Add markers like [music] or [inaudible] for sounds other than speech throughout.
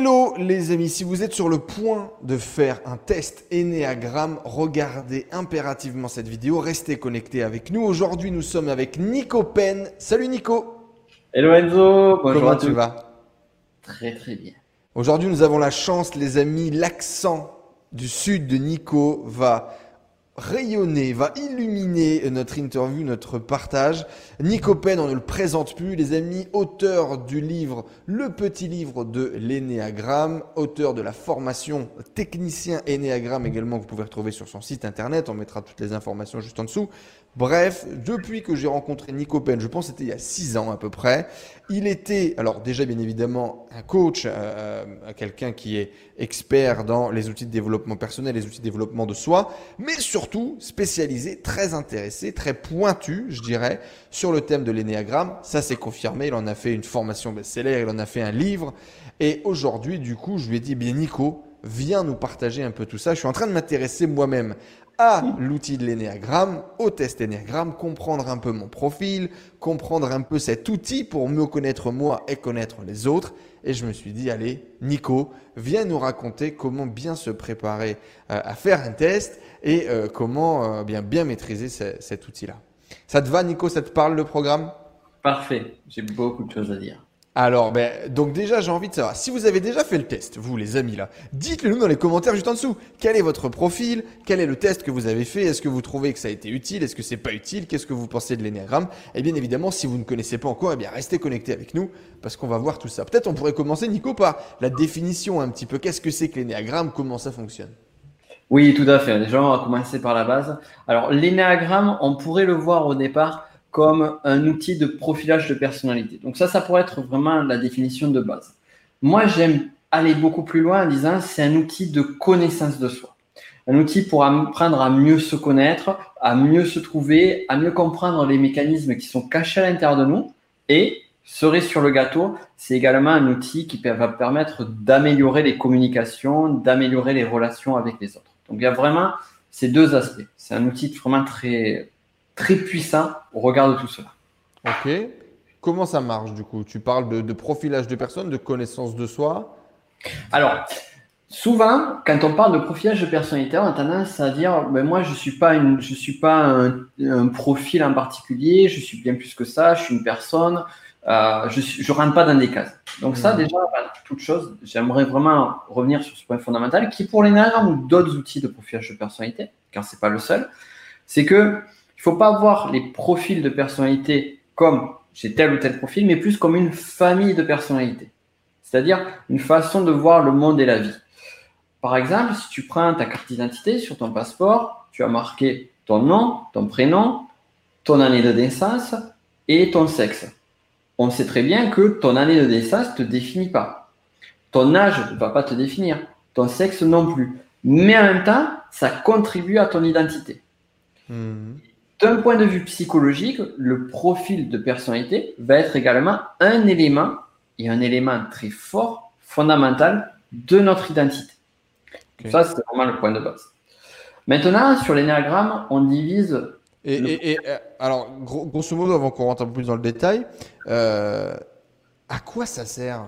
Hello les amis, si vous êtes sur le point de faire un test Enneagram, regardez impérativement cette vidéo, restez connectés avec nous. Aujourd'hui nous sommes avec Nico Pen. Salut Nico. Hello Enzo, bonjour Comment tu vas? Très très bien. Aujourd'hui nous avons la chance les amis, l'accent du sud de Nico va rayonner, va illuminer notre interview, notre partage. Nico Pen, on ne le présente plus, les amis, auteur du livre Le petit livre de l'énéagramme, auteur de la formation technicien énéagramme également, que vous pouvez retrouver sur son site internet, on mettra toutes les informations juste en dessous. Bref, depuis que j'ai rencontré Nico Pen, je pense que c'était il y a six ans à peu près, il était, alors déjà bien évidemment, un coach, euh, euh, quelqu'un qui est expert dans les outils de développement personnel, les outils de développement de soi, mais surtout spécialisé, très intéressé, très pointu, je dirais, sur le thème de l'énéagramme. Ça c'est confirmé, il en a fait une formation best-seller, il en a fait un livre. Et aujourd'hui, du coup, je lui ai dit, bien Nico, viens nous partager un peu tout ça. Je suis en train de m'intéresser moi-même à l'outil de l'énéagramme, au test énéagramme, comprendre un peu mon profil, comprendre un peu cet outil pour mieux connaître moi et connaître les autres. Et je me suis dit, allez, Nico, viens nous raconter comment bien se préparer euh, à faire un test et euh, comment euh, bien, bien maîtriser cet outil-là. Ça te va, Nico Ça te parle le programme? Parfait. J'ai beaucoup de choses à dire. Alors, ben, donc déjà, j'ai envie de savoir, si vous avez déjà fait le test, vous les amis là, dites-le nous dans les commentaires juste en dessous. Quel est votre profil? Quel est le test que vous avez fait? Est-ce que vous trouvez que ça a été utile? Est-ce que c'est pas utile? Qu'est-ce que vous pensez de l'énéagramme Et bien évidemment, si vous ne connaissez pas encore, eh bien restez connectés avec nous parce qu'on va voir tout ça. Peut-être on pourrait commencer, Nico, par la définition un petit peu. Qu'est-ce que c'est que l'énéagramme Comment ça fonctionne? Oui, tout à fait. Déjà, on va commencer par la base. Alors, l'énéagramme, on pourrait le voir au départ comme un outil de profilage de personnalité. Donc ça, ça pourrait être vraiment la définition de base. Moi, j'aime aller beaucoup plus loin en disant c'est un outil de connaissance de soi. Un outil pour apprendre à mieux se connaître, à mieux se trouver, à mieux comprendre les mécanismes qui sont cachés à l'intérieur de nous. Et, cerise sur le gâteau, c'est également un outil qui va permettre d'améliorer les communications, d'améliorer les relations avec les autres. Donc il y a vraiment ces deux aspects. C'est un outil vraiment très, très puissant au regard de tout cela. Ok. Comment ça marche du coup? Tu parles de, profilage de personnes, de connaissance de soi? Alors, souvent, quand on parle de profilage de personnalité, on a tendance à dire ben moi, je ne suis pas, une, je suis pas un, profil en particulier, je suis bien plus que ça, je suis une personne, euh, je ne rentre pas dans des cases. Donc, ça, hmm. déjà, toute chose, j'aimerais vraiment revenir sur ce point fondamental qui, pour les nerfs ou d'autres outils de profilage de personnalité, car ce n'est pas le seul, c'est que il ne faut pas voir les profils de personnalité comme j'ai tel ou tel profil, mais plus comme une famille de personnalités. C'est-à-dire une façon de voir le monde et la vie. Par exemple, si tu prends ta carte d'identité sur ton passeport, tu as marqué ton nom, ton prénom, ton année de naissance et ton sexe. On sait très bien que ton année de naissance ne te définit pas. Ton âge ne va pas te définir. Ton sexe non plus. Mais en même temps, ça contribue à ton identité. Mmh. D'un point de vue psychologique, le profil de personnalité va être également un élément, et un élément très fort, fondamental de notre identité. Ça, c'est vraiment le point de base. Maintenant, sur l'énéagramme, on divise. Et, euh, alors, grosso modo, avant qu'on rentre un peu plus dans le détail, euh, à quoi ça sert?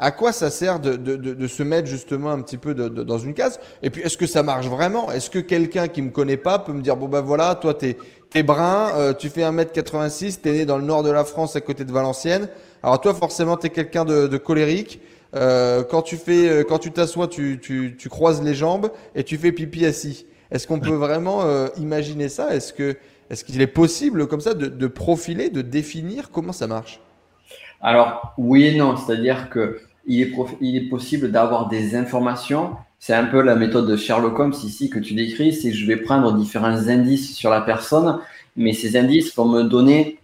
À quoi ça sert de, de, de, se mettre justement un petit peu dans une case? Et puis, est-ce que ça marche vraiment? Est-ce que quelqu'un qui me connaît pas peut me dire bon ben voilà, toi t'es es brun, euh, tu fais 1m86, t'es né dans le nord de la France à côté de Valenciennes. Alors toi forcément t'es quelqu'un de, colérique. Euh, quand tu fais, euh, quand tu t'assois, tu, tu, tu, croises les jambes et tu fais pipi assis. Est-ce qu'on peut vraiment imaginer ça? Est-ce que est-ce qu'il est possible comme ça de, de profiler, de définir comment ça marche? Alors oui et non, c'est-à-dire que il est, il est possible d'avoir des informations. C'est un peu la méthode de Sherlock Holmes ici que tu décris, c'est que je vais prendre différents indices sur la personne, mais ces indices vont me donner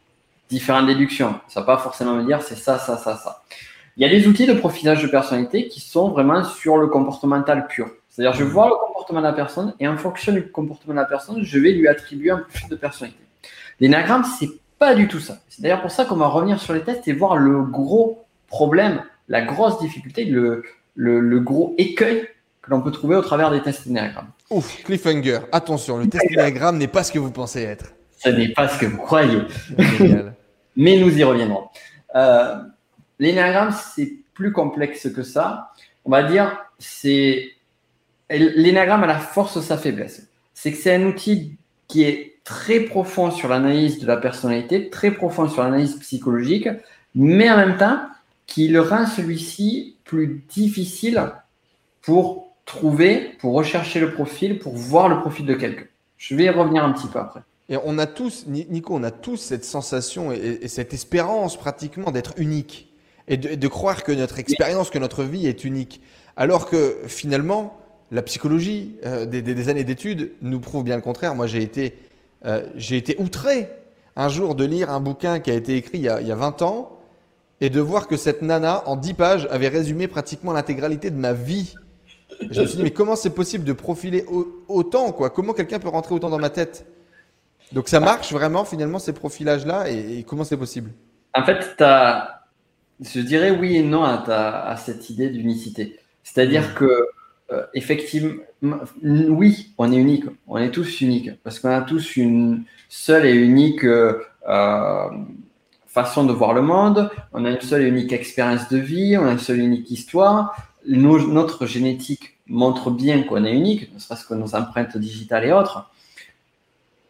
différentes déductions. Ça va pas forcément me dire c'est ça, ça, ça, ça. Il y a des outils de profilage de personnalité qui sont vraiment sur le comportemental pur. C'est-à-dire, je vois le comportement de la personne et en fonction du comportement de la personne, je vais lui attribuer un profil de personnalité. L'énagramme, c'est pas du tout ça. C'est d'ailleurs pour ça qu'on va revenir sur les tests et voir le gros problème la grosse difficulté, le, le, gros écueil que l'on peut trouver au travers des tests Enneagram. Ouf, cliffhanger. Attention, le test Enneagram n'est pas ce que vous pensez être. Ce n'est pas ce que vous croyez. [laughs] Mais nous y reviendrons. Euh, c'est plus complexe que ça. On va dire, c'est l'énagramme a la force de sa faiblesse. C'est que c'est un outil qui est très profond sur l'analyse de la personnalité, très profond sur l'analyse psychologique, mais en même temps qui le rend celui-ci plus difficile pour trouver, pour rechercher le profil, pour voir le profil de quelqu'un. Je vais y revenir un petit peu après. Et on a tous, Nico, on a tous cette sensation et, cette espérance pratiquement d'être unique et de, croire que notre expérience, que notre vie est unique. Alors que finalement, la psychologie euh, des, années d'études nous prouve bien le contraire. Moi, j'ai été, euh, été outré un jour de lire un bouquin qui a été écrit il y a, il y a 20 ans et de voir que cette nana, en 10 pages, avait résumé pratiquement l'intégralité de ma vie. Je me suis dit, mais comment c'est possible de profiler autant quoi? Comment quelqu'un peut rentrer autant dans ma tête? Donc ça marche vraiment finalement ces profilages-là et, comment c'est possible? En fait, as, je dirais oui et non à, cette idée d'unicité. C'est-à-dire mmh. que euh, effectivement, oui, on est unique, on est tous uniques. Parce qu'on a tous une seule et unique euh, façon de voir le monde, on a une seule et unique expérience de vie, on a une seule et unique histoire. Notre génétique montre bien qu'on est unique, ne serait-ce que nos empreintes digitales et autres.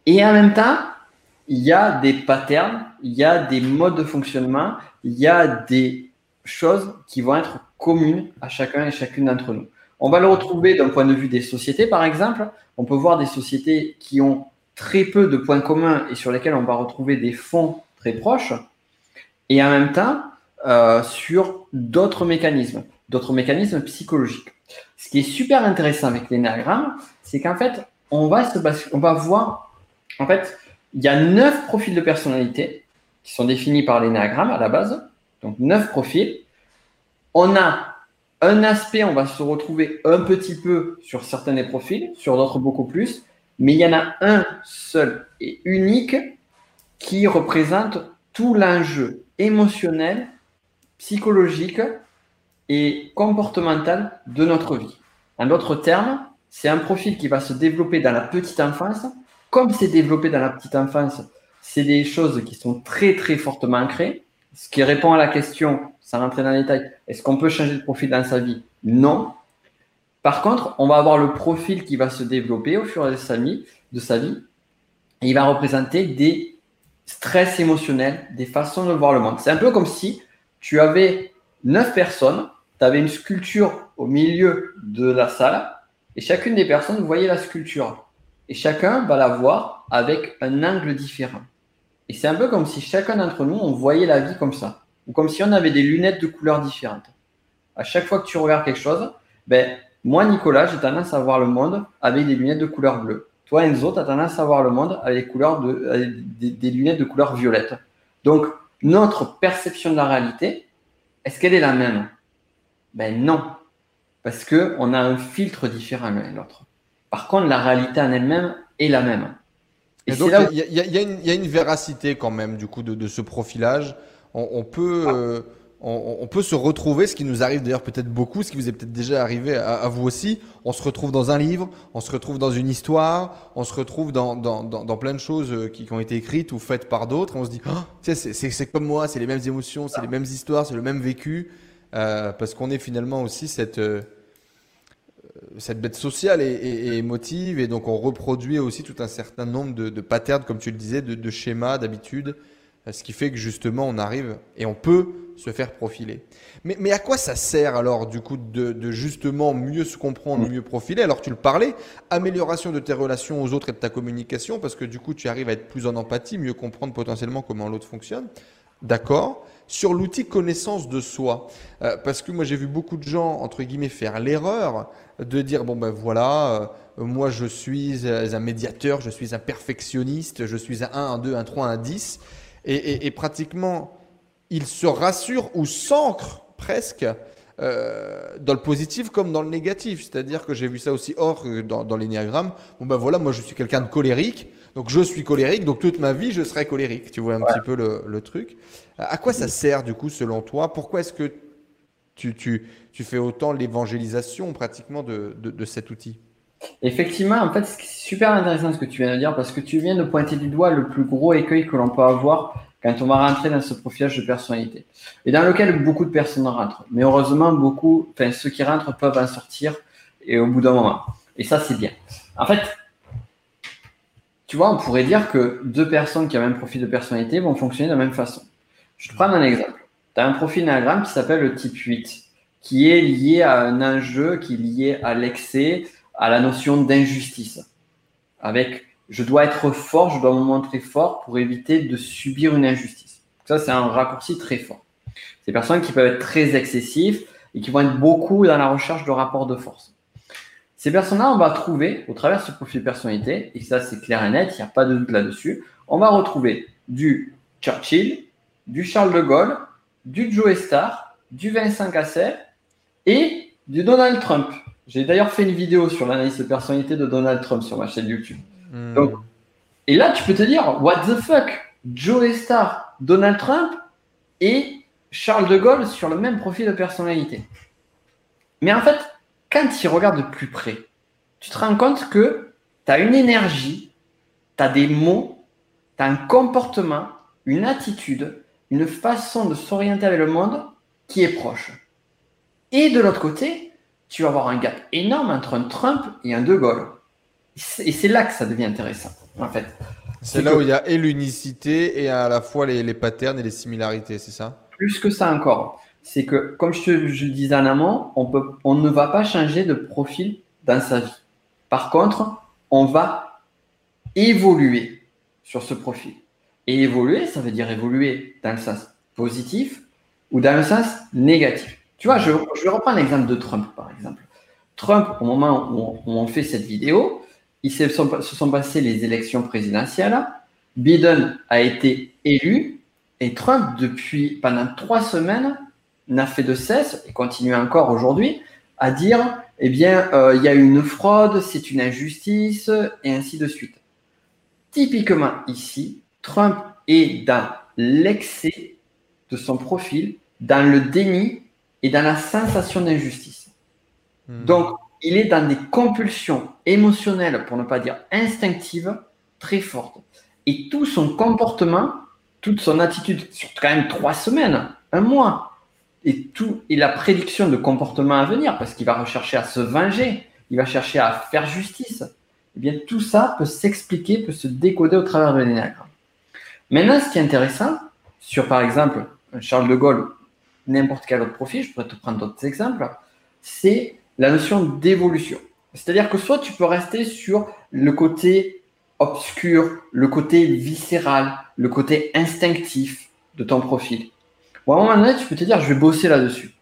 Et en même temps, il y a des patterns, il y a des modes de fonctionnement, il y a des choses qui vont être communes à chacun et chacune d'entre nous. On va le retrouver d'un point de vue des sociétés, par exemple. On peut voir des sociétés qui ont très peu de points communs et sur lesquels on va retrouver des fonds très proches et en même temps euh, sur d'autres mécanismes, d'autres mécanismes psychologiques. Ce qui est super intéressant avec l'énagramme, c'est qu'en fait, on va, se on va voir, en fait, il y a neuf profils de personnalité qui sont définis par l'énagramme à la base, donc neuf profils. On a un aspect, on va se retrouver un petit peu sur certains des profils, sur d'autres beaucoup plus, mais il y en a un seul et unique qui représente tout l'enjeu émotionnel, psychologique et comportemental de notre vie. En d'autres termes, c'est un profil qui va se développer dans la petite enfance. Comme c'est développé dans la petite enfance, c'est des choses qui sont très très fortement ancrées. Ce qui répond à la question, sans rentrer dans les détails, est-ce qu'on peut changer de profil dans sa vie? Non. Par contre, on va avoir le profil qui va se développer au fur et à mesure de sa vie. Il va représenter des stress émotionnel, des façons de voir le monde. C'est un peu comme si tu avais neuf personnes, tu avais une sculpture au milieu de la salle et chacune des personnes voyait la sculpture. Et chacun va la voir avec un angle différent. Et c'est un peu comme si chacun d'entre nous, on voyait la vie comme ça. Ou comme si on avait des lunettes de couleurs différentes. À chaque fois que tu regardes quelque chose, ben, moi, Nicolas, j'ai tendance à voir le monde avec des lunettes de couleur bleue. Toi, Enzo, tu as tendance à voir le monde avec des, lunettes de couleur violette. Donc, notre perception de la réalité, est-ce qu'elle est la même? Ben non, parce qu'on a un filtre différent l'un et l'autre. Par contre, la réalité en elle-même est la même. Et, donc, il y, a une véracité quand même du coup de, ce profilage. On, peut, euh, on, peut se retrouver, ce qui nous arrive d'ailleurs peut-être beaucoup, ce qui vous est peut-être déjà arrivé à, vous aussi. On se retrouve dans un livre, on se retrouve dans une histoire, on se retrouve dans, dans, dans, plein de choses euh, qui, ont été écrites ou faites par d'autres. On se dit, oh, c'est comme moi, c'est les mêmes émotions, c'est les mêmes histoires, c'est le même vécu. Euh, parce qu'on est finalement aussi cette, euh, cette bête sociale et, émotive. Et donc on reproduit aussi tout un certain nombre de, patterns, comme tu le disais, de, de schémas, d'habitudes. Ce qui fait que justement on arrive et on peut se faire profiler. Mais, mais à quoi ça sert alors du coup de, de, justement mieux se comprendre, mieux profiler? Alors tu le parlais, amélioration de tes relations aux autres et de ta communication, parce que du coup tu arrives à être plus en empathie, mieux comprendre potentiellement comment l'autre fonctionne. D'accord Sur l'outil connaissance de soi, euh, parce que moi j'ai vu beaucoup de gens, entre guillemets, faire l'erreur de dire, bon ben voilà, euh, moi je suis un médiateur, je suis un perfectionniste, je suis un 1, un 2, un 3, un 10, et, et, et pratiquement il se rassure ou s'ancre presque euh, dans le positif comme dans le négatif. C'est-à-dire que j'ai vu ça aussi hors euh, dans, dans l'énéagramme. Bon ben voilà, moi je suis quelqu'un de colérique, donc je suis colérique, donc toute ma vie je serai colérique. Tu vois un petit peu le, truc. À quoi ça sert du coup selon toi? Pourquoi est-ce que tu, fais autant l'évangélisation pratiquement de, cet outil? Effectivement, en fait, c'est super intéressant ce que tu viens de dire parce que tu viens de pointer du doigt le plus gros écueil que l'on peut avoir quand on va rentrer dans ce profilage de personnalité. Et dans lequel beaucoup de personnes rentrent. Mais heureusement, beaucoup, ceux qui rentrent peuvent en sortir et au bout d'un moment. Et ça, c'est bien. En fait, tu vois, on pourrait dire que deux personnes qui ont le même profil de personnalité vont fonctionner de la même façon. Je te prends un exemple. Tu as un profil d'anagramme qui s'appelle le type 8, qui est lié à un enjeu, qui est lié à l'excès, à la notion d'injustice. Avec je dois être fort, je dois me montrer fort pour éviter de subir une injustice. Ça, c'est un raccourci très fort. Ces personnes qui peuvent être très excessifs et qui vont être beaucoup dans la recherche de rapports de force. Ces personnes-là, on va trouver, au travers de ce profil personnalité, et ça c'est clair et net, il n'y a pas de doute là-dessus, on va retrouver du Churchill, du Charles de Gaulle, du Joe Star, du Vincent Cassel et du Donald Trump. J'ai d'ailleurs fait une vidéo sur l'analyse de personnalité de Donald Trump sur ma chaîne YouTube. Hmm. et là, tu peux te dire, what the fuck? Joe Star, Donald Trump et Charles de Gaulle sur le même profil de personnalité. Mais en fait, quand tu regardes de plus près, tu te rends compte que tu as une énergie, tu as des mots, tu as un comportement, une attitude, une façon de s'orienter avec le monde qui est proche. Et de l'autre côté, tu vas avoir un gap énorme entre un Trump et un De Gaulle. Et c'est là que ça devient intéressant, en fait. C'est là où il y a et l'unicité et à la fois les, les patterns et les similarités, c'est ça? Plus que ça encore. C'est que, comme je, te, le disais en amont, on, peut, on ne va pas changer de profil dans sa vie. Par contre, on va évoluer sur ce profil. Et évoluer, ça veut dire évoluer dans le sens positif ou dans le sens négatif. Tu vois, je, je l'exemple de Trump, par exemple. Trump, au moment où on, fait cette vidéo, il se sont, se passées les élections présidentielles. Biden a été élu et Trump, depuis pendant trois semaines, n'a fait de cesse et continue encore aujourd'hui à dire eh bien, euh, il y a une fraude, c'est une injustice, et ainsi de suite. Typiquement ici, Trump est dans l'excès de son profil, dans le déni et dans la sensation d'injustice. Hmm. Donc, il est dans des compulsions émotionnelles, pour ne pas dire instinctives, très fortes. Et tout son comportement, toute son attitude, sur quand même trois semaines, un mois, et tout et la prédiction de comportement à venir, parce qu'il va rechercher à se venger, il va chercher à faire justice. Eh bien, tout ça peut s'expliquer, peut se décoder au travers de l'énagramme. Maintenant, ce qui est intéressant, sur par exemple Charles de Gaulle, n'importe quel autre profil, je pourrais te prendre d'autres exemples, c'est la notion d'évolution. C'est-à-dire que soit tu peux rester sur le côté obscur, le côté viscéral, le côté instinctif de ton profil. Ou à un moment donné, tu peux te dire, je vais bosser là-dessus.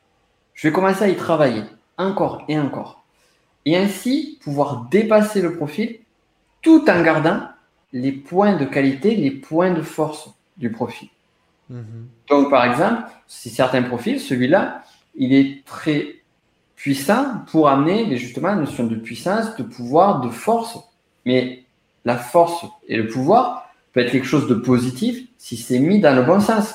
Je vais commencer à y travailler encore et encore. Et ainsi pouvoir dépasser le profil tout en gardant les points de qualité, les points de force du profil. Mhm. Donc, par exemple, si certains profils, celui-là, il est très puissant pour amener justement la notion de puissance, de pouvoir, de force. Mais la force et le pouvoir peut être quelque chose de positif si c'est mis dans le bon sens.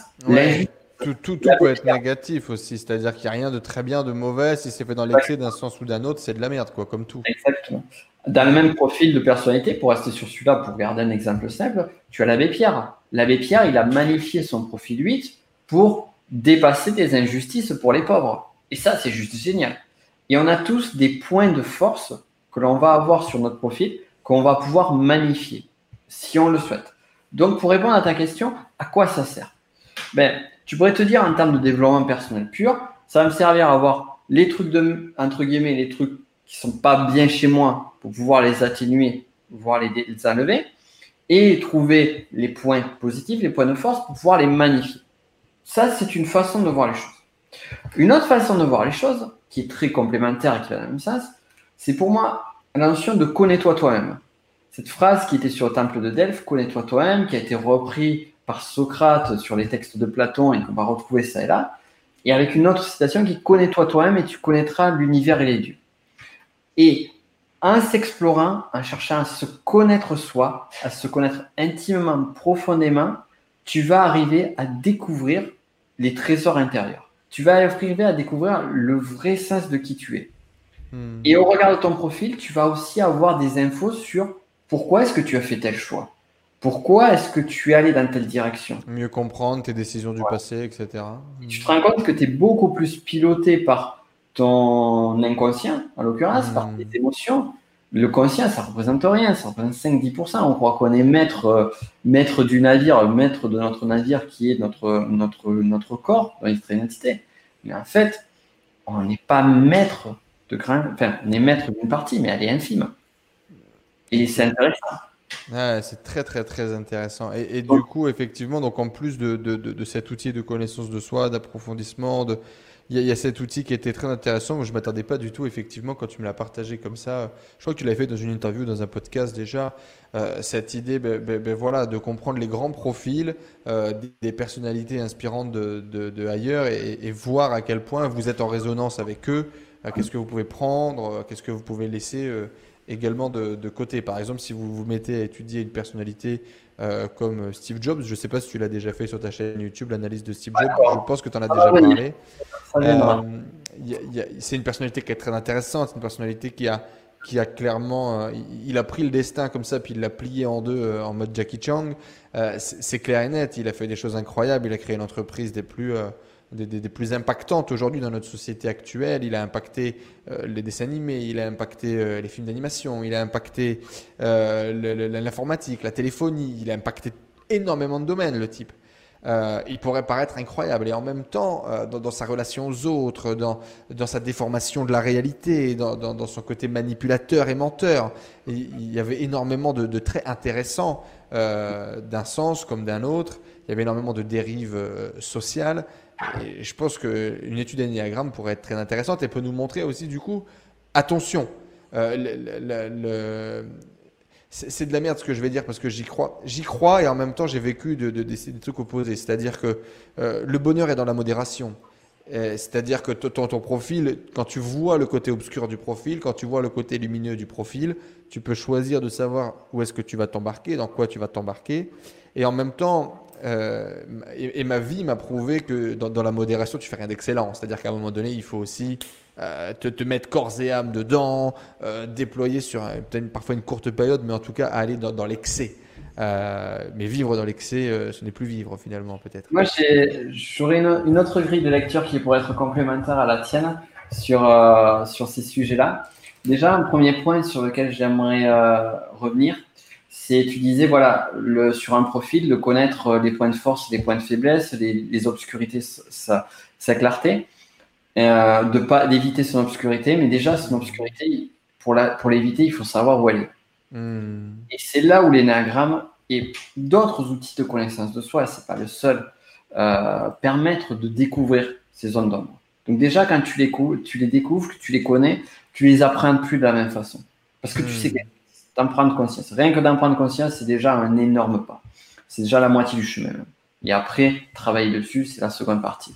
Tout, tout, tout peut être négatif aussi, c'est-à-dire qu'il n'y a rien de très bien, de mauvais. Si c'est fait dans l'excès d'un sens ou d'un autre, c'est de la merde, quoi, comme tout. Exactement dans le même profil de personnalité, pour rester sur celui-là, pour garder un exemple simple, tu as l'abbé Pierre. L'abbé Pierre, il a magnifié son profil 8 pour dépasser des injustices pour les pauvres. Et ça, c'est juste génial. Et on a tous des points de force que l'on va avoir sur notre profil, qu'on va pouvoir magnifier, si on le souhaite. Donc, pour répondre à ta question, à quoi ça sert? Ben, Tu pourrais te dire en termes de développement personnel pur, ça va me servir à avoir les trucs de, entre guillemets, les trucs qui sont pas bien chez moi pour pouvoir les atténuer, voire les, enlever, et trouver les points positifs, les points de force pour pouvoir les magnifier. Ça, c'est une façon de voir les choses. Une autre façon de voir les choses, qui est très complémentaire et qui a la même sens, c'est pour moi la notion de connais-toi toi-même. Cette phrase qui était sur le temple de Delphes, connais-toi toi-même, qui a été repris par Socrate sur les textes de Platon et qu'on va retrouver ça et là, et avec une autre citation qui connais-toi toi-même et tu connaîtras l'univers et les dieux. Et en s'explorant, en cherchant à se connaître soi, à se connaître intimement, profondément, tu vas arriver à découvrir les trésors intérieurs. Tu vas arriver à découvrir le vrai sens de qui tu es. Hmm. Et au regard de ton profil, tu vas aussi avoir des infos sur pourquoi est-ce que tu as fait tel choix? Pourquoi est-ce que tu es allé dans telle direction? Mieux comprendre tes décisions du passé, etc. Tu te rends compte que tu es beaucoup plus piloté par ton inconscient, en l'occurrence, par hmm. tes émotions. Le conscient, ça représente rien, ça représente 5-10%. On croit qu'on est maître, euh, maître du navire, maître de notre navire qui est notre, notre, notre corps, notre identité. Mais en fait, on n'est pas maître de grain, enfin, on est maître d'une partie, mais elle est infime. Et c'est intéressant. c'est très très très intéressant. Et, du coup, effectivement, donc en plus de, de, de, cet outil de connaissance de soi, d'approfondissement, de, il y, a cet outil qui était très intéressant. Je ne m'attendais pas du tout, effectivement, quand tu me l'as partagé comme ça. Je crois que tu l'avais fait dans une interview, dans un podcast déjà. Euh, cette idée ben, ben, ben, voilà, de comprendre les grands profils euh, des personnalités inspirantes de, ailleurs et, voir à quel point vous êtes en résonance avec eux. Euh, qu'est-ce que vous pouvez prendre Qu'est-ce que vous pouvez laisser également de, côté. Par exemple, si vous vous mettez à étudier une personnalité euh, comme Steve Jobs, je ne sais pas si tu l'as déjà fait sur ta chaîne YouTube, l'analyse de Steve Jobs, je pense que tu en as déjà parlé. Euh, c'est une personnalité qui est très intéressante, une personnalité qui a, qui a clairement, euh, il a pris le destin comme ça, puis il l'a plié en deux en mode Jackie Chang. c'est clair et net, il a fait des choses incroyables, il a créé une entreprise des plus des, plus impactantes aujourd'hui dans notre société actuelle. Il a impacté euh, les dessins animés, il a impacté euh, les films d'animation, il a impacté euh, l'informatique, la téléphonie, il a impacté énormément de domaines, le type. il pourrait paraître incroyable et en même temps, dans, sa relation aux autres, dans, dans sa déformation de la réalité, dans, dans son côté manipulateur et menteur, il, y avait énormément de, de traits intéressants d'un sens comme d'un autre. Il y avait énormément de dérives sociales je pense qu'une étude d'énéagramme pourrait être très intéressante et peut nous montrer aussi, du coup, attention, euh, c'est de la merde ce que je vais dire parce que j'y crois. J'y crois et en même temps, j'ai vécu de, de, des trucs opposés. C'est-à-dire que euh, le bonheur est dans la modération. C'est-à-dire que ton, ton profil, quand tu vois le côté obscur du profil, quand tu vois le côté lumineux du profil, tu peux choisir de savoir où est-ce que tu vas t'embarquer, dans quoi tu vas t'embarquer. Et en même temps, euh, et, ma vie m'a prouvé que dans, la modération, tu fais rien d'excellent. C'est-à-dire qu'à un moment donné, il faut aussi euh, te, mettre corps et âme dedans, euh, déployer sur peut-être parfois une courte période, mais en tout cas aller dans, l'excès. mais vivre dans l'excès, ce n'est plus vivre finalement, peut-être. Moi, j'aurais une, autre grille de lecture qui pourrait être complémentaire à la tienne sur, sur ces sujets-là. Déjà, un premier point sur lequel j'aimerais revenir, c'est tu disais voilà le, sur un profil de connaître euh, les points de force, les points de faiblesse, les, obscurités, sa, sa clarté, euh, de pas d'éviter son obscurité, mais déjà son obscurité pour la pour l'éviter il faut savoir où elle est. Hmm. Et c'est là où l'énagramme et d'autres outils de connaissance de soi, c'est pas le seul, euh, permettre de découvrir ces zones d'ombre. Donc déjà quand tu les, tu les découvres, que tu les connais, tu les apprends plus de la même façon, parce que tu hmm. sais d'en prendre conscience. Rien que d'en prendre conscience, c'est déjà un énorme pas. C'est déjà la moitié du chemin. Et après, travailler dessus, c'est la seconde partie.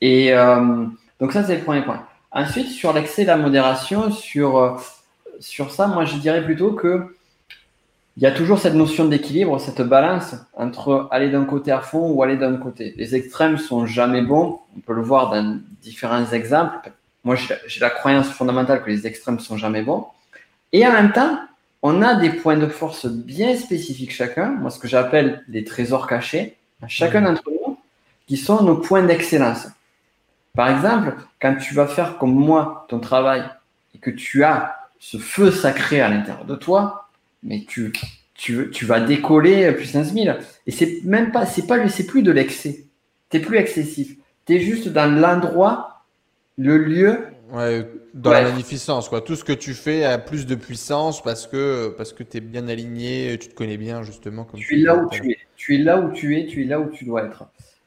Et euh, donc ça, c'est le premier point. Ensuite, sur l'excès et la modération, sur, euh, sur ça, moi, je dirais plutôt que il y a toujours cette notion d'équilibre, cette balance entre aller d'un côté à fond ou aller d'un côté. Les extrêmes sont jamais bons. On peut le voir dans différents exemples. Moi, j'ai la croyance fondamentale que les extrêmes sont jamais bons. Et en même temps, on a des points de force bien spécifiques chacun, moi ce que j'appelle des trésors cachés, chacun d'entre nous, qui sont nos points d'excellence. Par exemple, quand tu vas faire comme moi ton travail et que tu as ce feu sacré à l'intérieur de toi, mais tu, tu, tu vas décoller puissance 1000. Et c'est même pas, c'est pas, c'est plus de l'excès. Tu n'es plus excessif. Tu es juste dans l'endroit, le lieu Ouais, dans la magnificence, quoi. Tout ce que tu fais a plus de puissance parce que, parce que tu es bien aligné, tu te connais bien, justement. Comme tu es là où tu es. Tu es là où tu es, tu es là où tu dois être.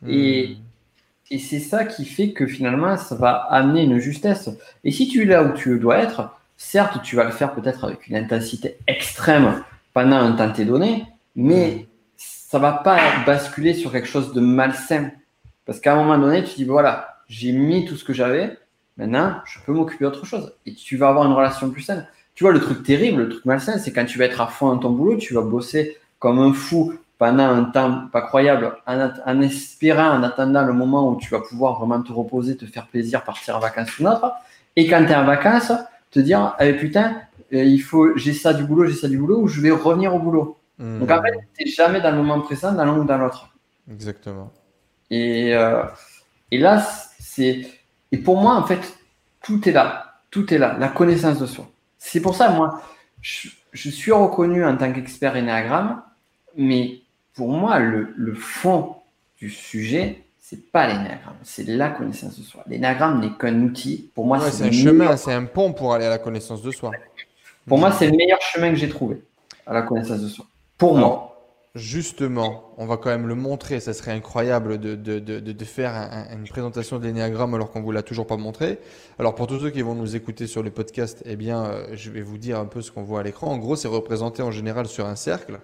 Et, hmm. et c'est ça qui fait que finalement, ça va amener une justesse. Et si tu es là où tu dois être, certes, tu vas le faire peut-être avec une intensité extrême pendant un temps donné, mais hmm. ça va pas basculer sur quelque chose de malsain. Parce qu'à un moment donné, tu dis, voilà, j'ai mis tout ce que j'avais, Maintenant, je peux m'occuper d'autre chose. Et tu vas avoir une relation plus saine. Tu vois, le truc terrible, le truc malsain, c'est quand tu vas être à fond dans ton boulot, tu vas bosser comme un fou pendant un temps pas croyable, en, espérant, en attendant le moment où tu vas pouvoir vraiment te reposer, te faire plaisir, partir en vacances ou autre. Et quand tu es en vacances, te dire, eh, putain, euh, il faut, j'ai ça du boulot, j'ai ça du boulot, ou je vais revenir au boulot. Hmm. Donc en fait, tu n'es jamais dans le moment présent, dans l'un ou dans l'autre. Exactement. Et, euh, et là, c'est. Et pour moi, en fait, tout est là. Tout est là. La connaissance de soi. C'est pour ça, moi, je, suis reconnu en tant qu'expert énéagramme, mais pour moi, le, le fond du sujet, c'est pas l'énéagramme, c'est la connaissance de soi. L'énéagramme n'est qu'un outil. Pour moi, c'est un chemin, c'est un pont pour aller à la connaissance de soi. Pour moi, c'est le meilleur chemin que j'ai trouvé à la connaissance de soi. Pour moi. Justement, on va quand même le montrer. Ça serait incroyable de, de, de, de faire une présentation de l'énéagramme alors qu'on ne vous l'a toujours pas montré. Alors pour tous ceux qui vont nous écouter sur le podcast, eh bien, euh, je vais vous dire un peu ce qu'on voit à l'écran. En gros, c'est représenté en général sur un cercle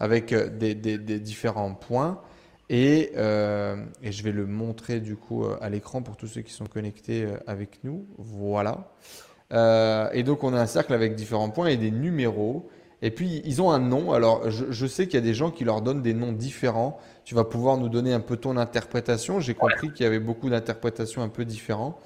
avec euh, des, des, des différents points. Et, euh, et, je vais le montrer du coup à l'écran pour tous ceux qui sont connectés avec nous. Voilà. Euh, et donc on a un cercle avec différents points et des numéros. Et puis, ils ont un nom. Alors, je, sais qu'il y a des gens qui leur donnent des noms différents. Tu vas pouvoir nous donner un peu ton interprétation. J'ai compris qu'il y avait beaucoup d'interprétations un peu différentes.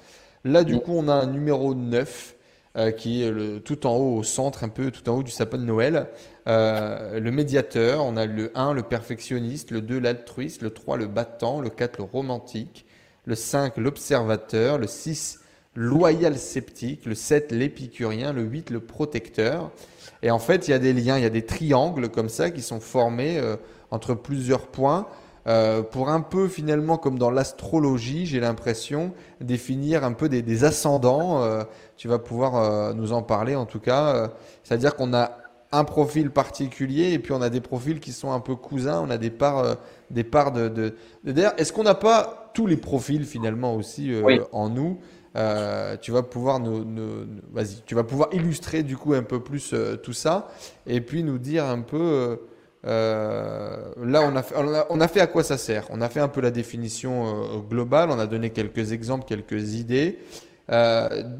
Là, du coup, on a un numéro 9 euh, qui est le, tout en haut, au centre, un peu tout en haut du sapin de Noël. Euh, le médiateur, on a le 1, le perfectionniste, le 2, l'altruiste, le 3, le battant, le 4, le romantique, le 5, l'observateur, le 6, loyal sceptique, le 7, l'épicurien, le 8, le protecteur. Et en fait, il y a des liens, il y a des triangles comme ça qui sont formés euh, entre plusieurs points euh, pour un peu finalement comme dans l'astrologie, j'ai l'impression, définir un peu des, ascendants. Euh, tu vas pouvoir nous en parler en tout cas. C'est-à-dire qu'on a un profil particulier et puis on a des profils qui sont un peu cousins, on a des parts, des parts de... D'ailleurs, est-ce qu'on n'a pas tous les profils finalement aussi en nous? Euh, tu vas pouvoir nous, vas-y, tu vas pouvoir illustrer du coup un peu plus euh, tout ça et puis nous dire un peu. Euh, là, on a, fait, on a, fait à quoi ça sert. On a fait un peu la définition globale. On a donné quelques exemples, quelques idées.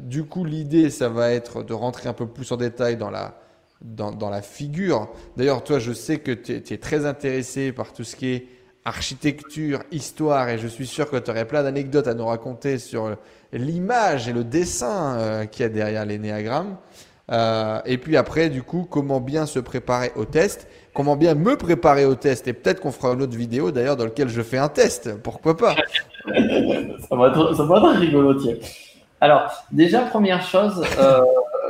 du coup, l'idée, ça va être de rentrer un peu plus en détail dans la, dans, dans la figure. D'ailleurs, toi, je sais que tu es, très intéressé par tout ce qui est architecture, histoire, et je suis sûr que tu aurais plein d'anecdotes à nous raconter sur l'image et le dessin euh, qu'il y a derrière l'énéagramme. Euh, et puis après, du coup, comment bien se préparer au test, comment bien me préparer au test. Et peut-être qu'on fera une autre vidéo d'ailleurs dans laquelle je fais un test. Pourquoi pas? Ça, va être, ça va être rigolo, tiens. Alors, déjà, première chose, euh,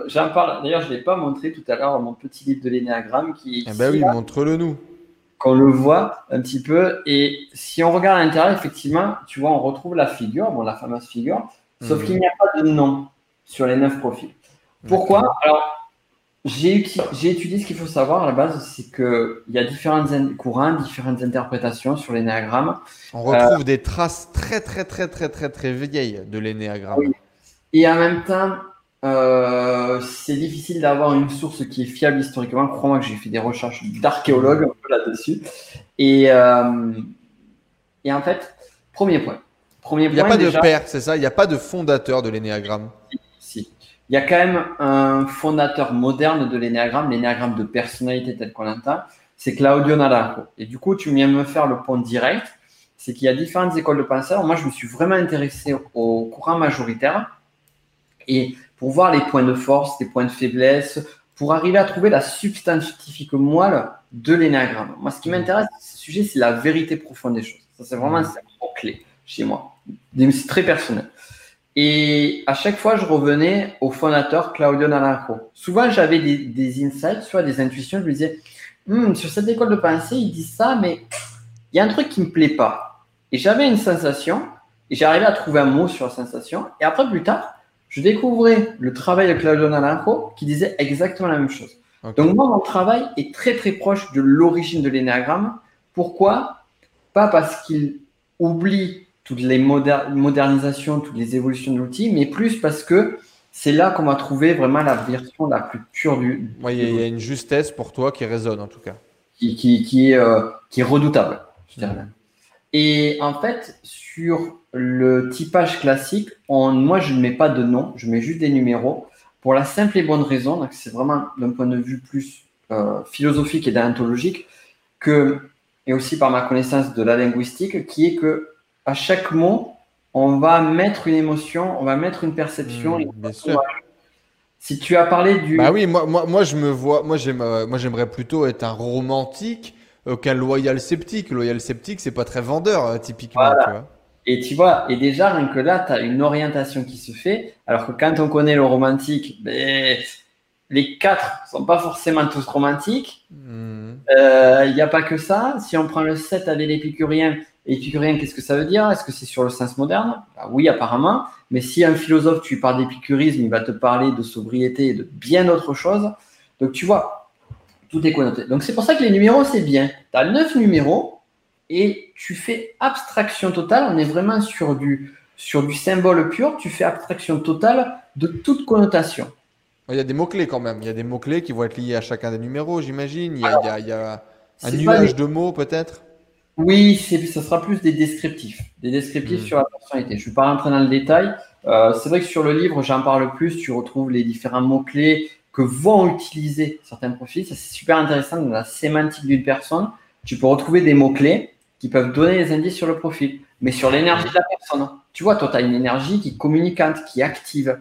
j'en parle. D'ailleurs, je ne l'ai pas montré tout à l'heure, mon petit livre de l'énéagramme qui. Eh ben oui, montre-le nous qu'on le voit un petit peu. Et si on regarde à l'intérieur, effectivement, tu vois, on retrouve la figure, bon, la fameuse figure. Sauf qu'il n'y a pas de nom sur les neuf profils. Pourquoi Alors, j'ai étudié ce qu'il faut savoir à la base, c'est qu'il y a différents courants, différentes interprétations sur l'énéagramme. On retrouve euh, des traces très, très, très, très, très, très vieilles de l'énéagramme. Et en même temps, euh, c'est difficile d'avoir une source qui est fiable historiquement. Crois-moi que j'ai fait des recherches d'archéologues là-dessus. Et, euh, et en fait, premier point. Il n'y a pas de père, c'est ça? Il n'y a pas de fondateur de l'énéagramme? Si. Il y a quand même un fondateur moderne de l'énéagramme, l'énéagramme de personnalité tel qu'on l'entend, c'est Claudio Naranjo. Et du coup, tu viens me faire le point direct, c'est qu'il y a différentes écoles de penseurs. Moi, je me suis vraiment intéressé au courant majoritaire et pour voir les points de force, les points de faiblesse, pour arriver à trouver la substance scientifique moelle de l'énéagramme. Moi, ce qui m'intéresse, ce sujet, c'est la vérité profonde des choses. Ça, c'est vraiment un clé chez moi. C'est très personnel. Et à chaque fois, je revenais au fondateur Claudio Naranjo. Souvent, j'avais des, des, insights, soit des intuitions. Je me disais, hmm, sur cette école de pensée, ils disent ça, mais il y a un truc qui me plaît pas. Et j'avais une sensation, et j'arrivais à trouver un mot sur la sensation. Et après, plus tard, je découvrais le travail de Claudio Naranjo qui disait exactement la même chose. Donc, moi, mon travail est très, très proche de l'origine de l'énéagramme. Pourquoi? Pas parce qu'il oublie toutes les modernisations, toutes les évolutions de l'outil, mais plus parce que c'est là qu'on va trouver vraiment la version la plus pure du. Il y a une justesse pour toi qui résonne en tout cas. Qui, qui, euh, qui est redoutable, je Et en fait, sur le typage classique, moi je ne mets pas de nom, je mets juste des numéros pour la simple et bonne raison, c'est vraiment d'un point de vue plus euh, philosophique et déontologique, que, et aussi par ma connaissance de la linguistique, qui est que à chaque mot, on va mettre une émotion, on va mettre une perception. Mmh, bien sûr. Si tu as parlé du. Bah oui, moi, moi, moi je me vois, moi euh, moi j'aimerais plutôt être un romantique euh, qu'un loyal sceptique. Loyal sceptique, c'est pas très vendeur euh, typiquement, Voilà. tu vois. Et tu vois, et déjà, rien que là, tu as une orientation qui se fait, alors que quand on connaît le romantique, ben, les quatre sont pas forcément tous romantiques. Hmm. Euh, Il n'y a pas que ça. Si on prend le 7 avec l'épicurien, épicurien, qu'est-ce que ça veut dire? Est-ce que c'est sur le sens moderne? Bah Oui, apparemment. Mais si un philosophe, tu lui parles d'épicurisme, il va te parler de sobriété et de bien d'autres choses. Donc tu vois, tout est connoté. Donc c'est pour ça que les numéros, c'est bien. Tu as 9 numéros et tu fais abstraction totale. On est vraiment sur du, sur du symbole pur. Tu fais abstraction totale de toute connotation. Il y a des mots-clés quand même. Il y a des mots-clés qui vont être liés à chacun des numéros, j'imagine. Il y a, il y a- il y a un nuage des- de mots peut-être. Oui, ça sera plus des descriptifs, des descriptifs Mm. sur la personnalité. Je ne vais pas rentrer dans le détail. Euh, c'est vrai que sur le livre, j'en parle plus. Tu retrouves les différents mots-clés que vont utiliser certains profils. Ça, c'est super intéressant dans la sémantique d'une personne. Tu peux retrouver des mots-clés qui peuvent donner des indices sur le profil, mais sur l'énergie de la personne. Tu vois, toi, tu as une énergie qui est communicante, qui est active,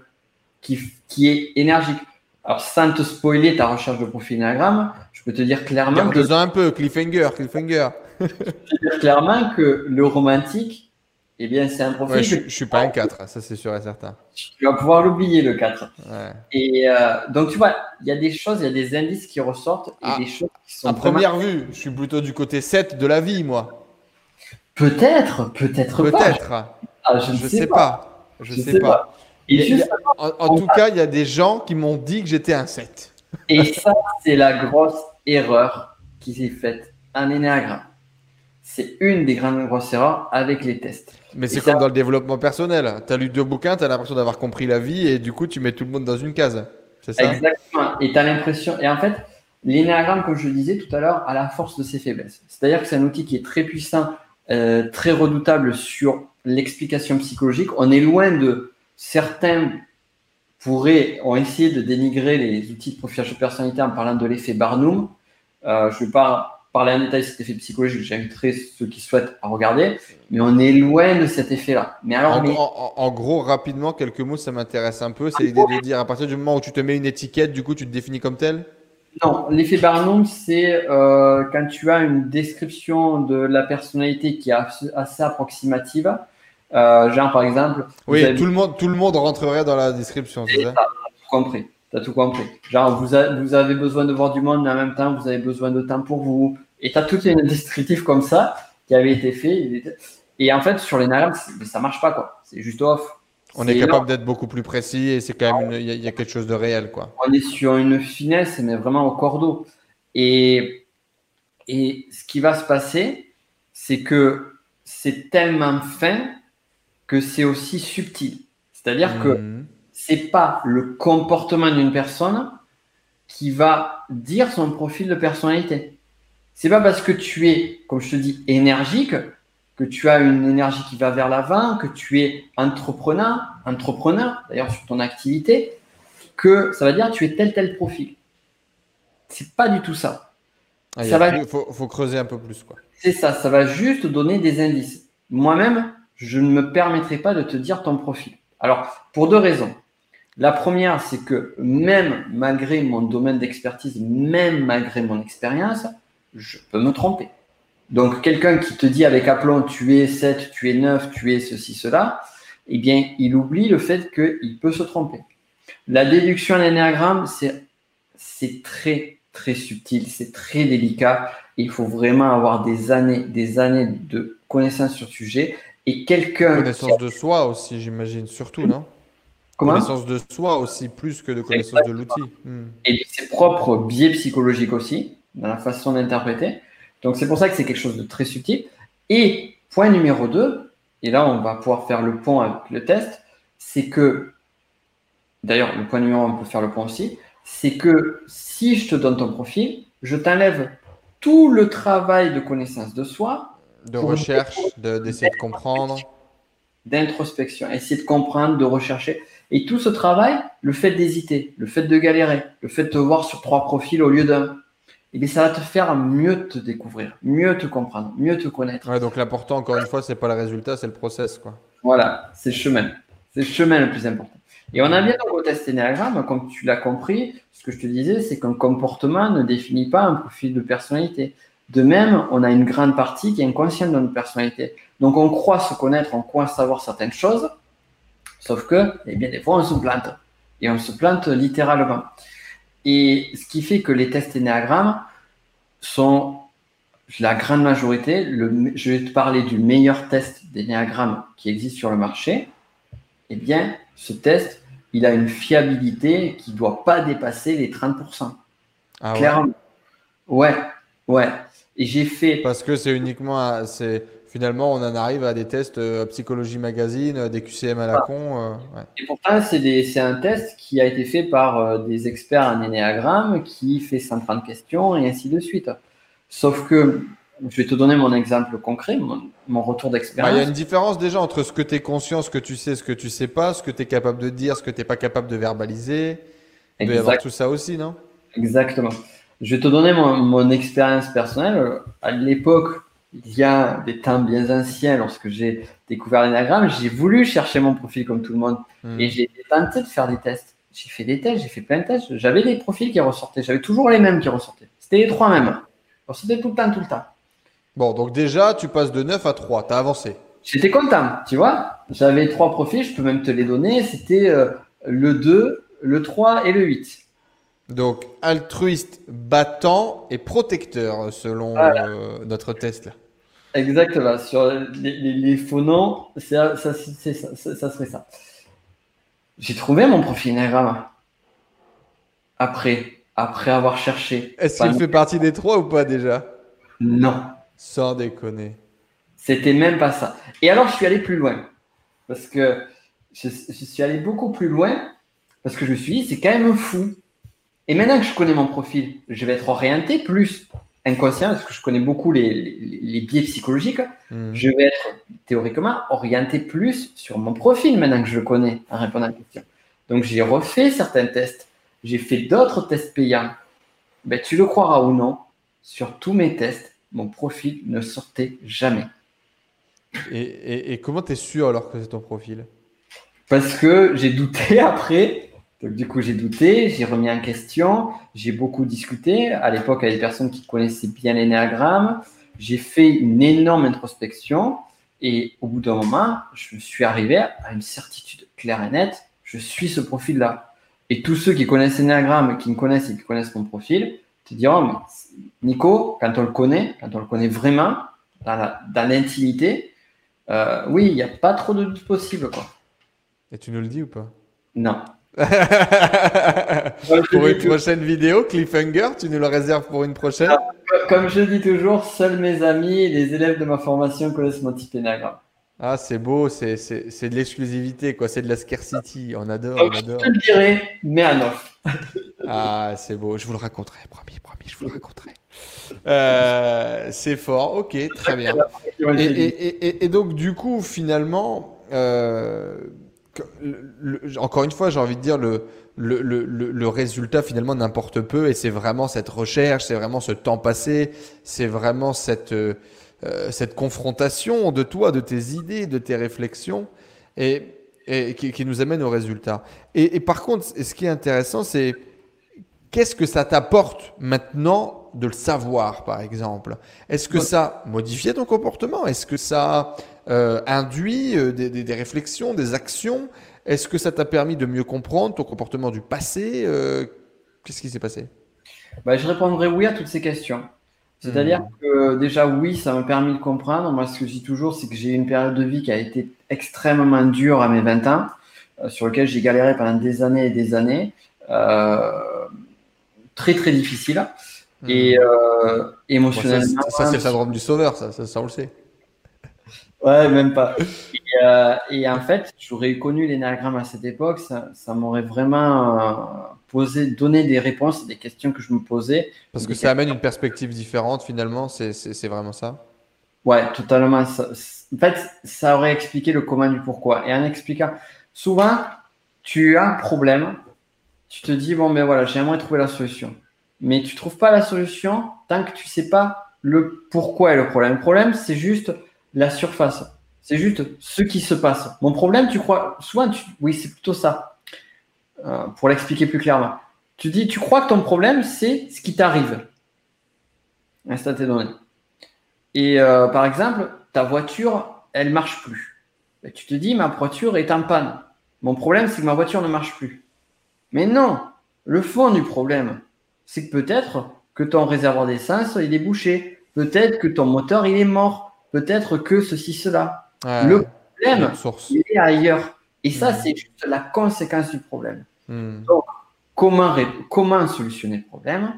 qui, qui est énergique. Alors, sans te spoiler ta recherche de profil Enneagramme, je peux te dire clairement que un peu, cliffhanger, cliffhanger. Je dire clairement que le romantique, eh bien, c'est un profil Ouais, je, je suis pas un 4, ça c'est sûr et certain. tu vas pouvoir l'oublier, le 4. Ouais. Et euh, donc, tu vois, il y a des choses, il y a des indices qui ressortent et Ah, des choses qui sont À vraiment- première vue, je suis plutôt du côté 7 de la vie, moi. Peut-être, peut-être pas. Peut-être. Ah, je Je, ne sais pas. Je, Je sais, sais pas. Et, a- En, en tout cas, il y a des gens qui m'ont dit que j'étais un 7. et ça, c'est la grosse erreur qui s'est faite en énéagramme. C'est une des grandes grosses erreurs avec les tests. Mais c'est ça- comme dans le développement personnel. Tu as lu deux bouquins, tu as l'impression d'avoir compris la vie et du coup, tu mets tout le monde dans une case. C'est ça? Exactement. Et tu as l'impression. Et en fait, l'énéagramme, comme je le disais tout à l'heure, a la force de ses faiblesses. C'est-à-dire que c'est un outil qui est très puissant, euh, très redoutable sur l'explication psychologique. On est loin de certains pourraient ont essayé de dénigrer les outils de profilage de personnalité en parlant de l'effet Barnum. Euh, je ne vais pas parler en détail de cet effet psychologique, j'inviterai ceux qui souhaitent à regarder, mais on est loin de cet effet-là. Mais alors, En, mais- en- gros, rapidement, quelques mots, ça m'intéresse un peu. C'est l'idée de dire à partir du moment où tu te mets une étiquette, du coup, tu te définis comme tel? Non, l'effet Barnum, c'est euh, quand tu as une description de la personnalité qui est assez, approximative. Euh, genre, par exemple, Oui, avez tout le, monde, tout le monde rentrerait dans la description, c'est ça? tout compris. Tu as tout compris. Genre, vous, a- vous avez besoin de voir du monde, mais en même temps, vous avez besoin de temps pour vous. Et tu as tout un descriptif comme ça qui avait été fait. Et en fait, sur les NRM, ça marche pas, quoi. C'est juste off. On est capable d'être beaucoup plus précis et c'est quand même, une- il y, a- il y a quelque chose de réel, quoi. on est sur une finesse, mais vraiment au cordeau. Et, et ce qui va se passer, c'est que c'est tellement fin que c'est aussi subtil. C'est-à-dire que Mhm. C'est pas le comportement d'une personne qui va dire son profil de personnalité. C'est pas parce que tu es, comme je te dis, énergique, que tu as une énergie qui va vers l'avant, que tu es entrepreneur, entrepreneur, d'ailleurs sur ton activité, que ça va dire tu es tel tel profil. C'est pas du tout ça. Ah, ça va- plus- faut, faut creuser un peu plus, quoi. C'est ça, ça va juste donner des indices. Moi-même, je ne me permettrai pas de te dire ton profil. Alors, pour deux raisons. La première, c'est que même malgré mon domaine d'expertise, même malgré mon expérience, je peux me tromper. Donc, quelqu'un qui te dit avec aplomb, tu es 7, tu es 9, tu es ceci, cela, eh bien, il oublie le fait qu'il peut se tromper. La déduction à l'énéagramme, c'est, très, très subtil, c'est très délicat. Il faut vraiment avoir des années, des années de connaissances sur le sujet. Et quelqu'un. Connaissance a- de soi aussi, j'imagine, surtout, non? Comment Connaissance de soi aussi, plus que de connaissance de l'outil. Hmm. et ses propres biais psychologiques aussi, dans la façon d'interpréter. Donc c'est pour ça que c'est quelque chose de très subtil. Et point numéro 2, et là on va pouvoir faire le pont avec le test, c'est que, d'ailleurs le point numéro 1, on peut faire le pont aussi, c'est que si je te donne ton profil, je t'enlève tout le travail de connaissance de soi, De recherche, de- d'essayer de comprendre. D'introspection, essayer de comprendre, de rechercher. Et tout ce travail, le fait d'hésiter, le fait de galérer, le fait de te voir sur trois profils au lieu d'un, eh bien, ça va te faire mieux te découvrir, mieux te comprendre, mieux te connaître. Ouais, donc l'important, encore une fois, c'est pas le résultat, c'est le process, quoi. Voilà, c'est le chemin. C'est le chemin le plus important. Et on a bien donc au test Enneagram, comme tu l'as compris, ce que je te disais, c'est qu'un comportement ne définit pas un profil de personnalité. De même, on a une grande partie qui est inconsciente de notre personnalité. Donc on croit se connaître, on croit savoir certaines choses, sauf que, eh bien, des fois, on se plante. Et on se plante littéralement. Et ce qui fait que les tests Enneagram sont la grande majorité, le, je vais te parler du meilleur test d'énéagramme qui existe sur le marché. Eh bien, ce test, il a une fiabilité qui ne doit pas dépasser les 30%. Ah Clairement. Ouais, ouais. Et j'ai fait. Parce que c'est uniquement. C'est finalement, on en arrive à des tests euh, Psychologie Magazine, euh, des QCM à la con. Euh, Et pourtant, c'est un test qui a été fait par des experts en énéagramme qui fait 130 questions et ainsi de suite. Sauf que, je vais te donner mon exemple concret, mon, retour d'expérience. Bah, il y a une différence déjà entre ce que tu es conscient, ce que tu sais, ce que tu sais pas, ce que tu es capable de dire, ce que tu n'es pas capable de verbaliser. Il doit y avoir tout ça aussi, non? Exactement. Je vais te donner mon, expérience personnelle. À l'époque, il y a des temps bien anciens, lorsque j'ai découvert l'énagramme, j'ai voulu chercher mon profil comme tout le monde. Hmm. Et j'ai tenté de faire des tests. J'ai fait des tests, j'ai fait plein de tests. J'avais des profils qui ressortaient. J'avais toujours les mêmes qui ressortaient. C'était les trois mêmes. C'était tout le temps, tout le temps. Bon, donc déjà, tu passes de 9 à 3, tu as avancé. J'étais content, tu vois. J'avais trois profils, je peux même te les donner. C'était euh, le 2, le 3 et le 8. Donc, altruiste, battant et protecteur, selon euh, notre test. Là. Exactement. Sur les, faux noms, ça, ça, ça, serait ça. J'ai trouvé mon profil Enneagram. Après, après avoir cherché. Est-ce qu'il fait partie des trois ou pas déjà? Non. Sans déconner. C'était même pas ça. Et alors, je suis allé plus loin. Parce que je, suis allé beaucoup plus loin. Parce que je me suis dit, c'est quand même fou. Et maintenant que je connais mon profil, je vais être orienté plus inconscient, parce que je connais beaucoup les, biais psychologiques. Hmm. Je vais être théoriquement orienté plus sur mon profil maintenant que je le connais en répondant à la question. Donc, j'ai refait certains tests j'ai fait d'autres tests payants. Ben, tu le croiras ou non, sur tous mes tests, mon profil ne sortait jamais. Et, comment tu es sûr alors que c'est ton profil? Parce que j'ai douté [laughs] après. Donc, du coup, j'ai douté, j'ai remis en question, j'ai beaucoup discuté. À l'époque, avec des personnes qui connaissaient bien l'énéagramme. J'ai fait une énorme introspection. Et au bout d'un moment, je me suis arrivé à une certitude claire et nette. Je suis ce profil-là. Et tous ceux qui connaissent Enneagram, qui me connaissent et qui connaissent mon profil, te diront, Nico, quand on le connaît, quand on le connaît vraiment, dans l'intimité, euh, oui, il n'y a pas trop de doute possible. Quoi. Et tu nous le dis ou pas? Non. [laughs] pour une prochaine vidéo, Cliffhanger, tu nous le réserves pour une prochaine Comme je dis toujours, seuls mes amis et les élèves de ma formation connaissent mon type Enneagram. Ah, c'est beau, c'est de l'exclusivité, quoi. C'est de la scarcity. On adore, on adore. Je te le dirai, mais à neuf. [laughs] ah, c'est beau. Je vous le raconterai, promis, promis, je vous le raconterai. Euh, c'est fort, ok, très bien. [laughs] Et, donc, du coup, finalement, euh, encore une fois, j'ai envie de dire, le, le, le, résultat finalement n'importe peu et c'est vraiment cette recherche, c'est vraiment ce temps passé, c'est vraiment cette. Euh, euh, cette confrontation de toi, de tes idées, de tes réflexions, et, qui, nous amène au résultat. Et, par contre, ce qui est intéressant, c'est qu'est-ce que ça t'apporte maintenant de le savoir, par exemple? Est-ce que ça modifie ton comportement? Est-ce que ça euh, induit euh, des, réflexions, des actions? Est-ce que ça t'a permis de mieux comprendre ton comportement du passé Qu'est-ce qui s'est passé? Bah, Je répondrai oui à toutes ces questions. C'est-à-dire hmm. que déjà, oui, ça m'a permis de comprendre. Moi, ce que je dis toujours, c'est que j'ai une période de vie qui a été extrêmement dure à mes 20 ans, euh, sur lequel j'ai galéré pendant des années et des années. Euh, très, très difficile. Hmm. Et euh, émotionnellement. ça, c'est le syndrome du sauveur, ça, ça, on le sait. Ouais, même pas. Et, en fait, j'aurais connu l'énagramme à cette époque, ça, ça m'aurait vraiment poser, donner des réponses à des questions que je me posais. Parce que ça amène une perspective différente finalement, c'est vraiment ça? Ouais, totalement. en fait, ça aurait expliqué le comment du pourquoi. Et en expliquant, souvent, tu as un problème, tu te dis, bon, ben voilà, j'aimerais trouver la solution. Mais tu ne trouves pas la solution tant que tu ne sais pas le pourquoi et le problème. Le problème, c'est juste la surface. C'est juste ce qui se passe. Mon problème, tu crois, souvent, oui, c'est plutôt ça. euh, pour l'expliquer plus clairement. Tu dis, tu crois que ton problème, c'est ce qui t'arrive. donné. Et euh, par exemple, ta voiture, elle marche plus. Tu te dis, ma voiture est en panne. Mon problème, c'est que ma voiture ne marche plus. Mais non, le fond du problème, c'est que peut-être que ton réservoir d'essence est débouché. Peut-être que ton moteur, il est mort. Peut-être que ceci, cela. le problème, il est ailleurs. Et ça, c'est juste la conséquence du problème. Hmm. Donc, comment, comment solutionner le problème?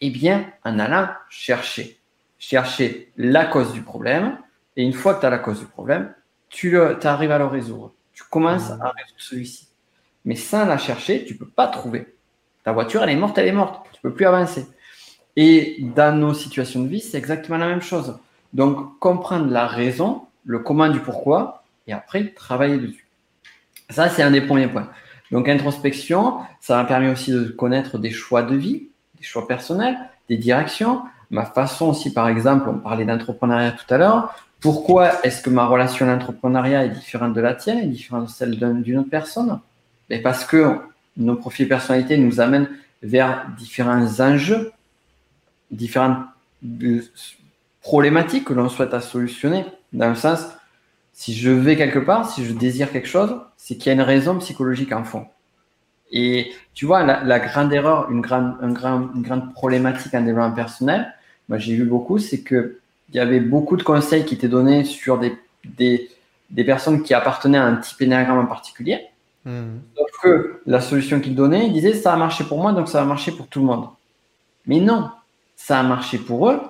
Eh bien, en allant chercher. Chercher la cause du problème. Et une fois que tu as la cause du problème, tu arrives à le résoudre. Tu commences hmm. à résoudre celui-ci. Mais sans la chercher, tu ne peux pas trouver. Ta voiture, elle est morte, elle est morte. Tu ne peux plus avancer. Et dans nos situations de vie, c'est exactement la même chose. Donc, comprendre la raison, le comment du pourquoi, et après, travailler dessus. Ça, c'est un des premiers points. Donc, introspection, ça m'a permis aussi de connaître des choix de vie, des choix personnels, des directions, ma façon aussi, par exemple, on parlait d'entrepreneuriat tout à l'heure. Pourquoi est-ce que ma relation à l'entrepreneuriat est différente de la tienne, est différente de celle d'une autre personne? Et Parce que nos profils personnalités nous amènent vers différents enjeux, différentes problématiques que l'on souhaite à solutionner. Dans le sens, si je vais quelque part, si je désire quelque chose, c'est qu'il y a une raison psychologique en fond. Et tu vois, la, grande erreur, une grande, un grand, une grande problématique en développement personnel, moi j'ai vu beaucoup, c'est que il y avait beaucoup de conseils qui étaient donnés sur des, des, des personnes qui appartenaient à un type énéagramme en particulier. Hmm. Sauf que la solution qu'ils donnaient, ils disaient ça a marché pour moi, donc ça va marcher pour tout le monde. Mais non, ça a marché pour eux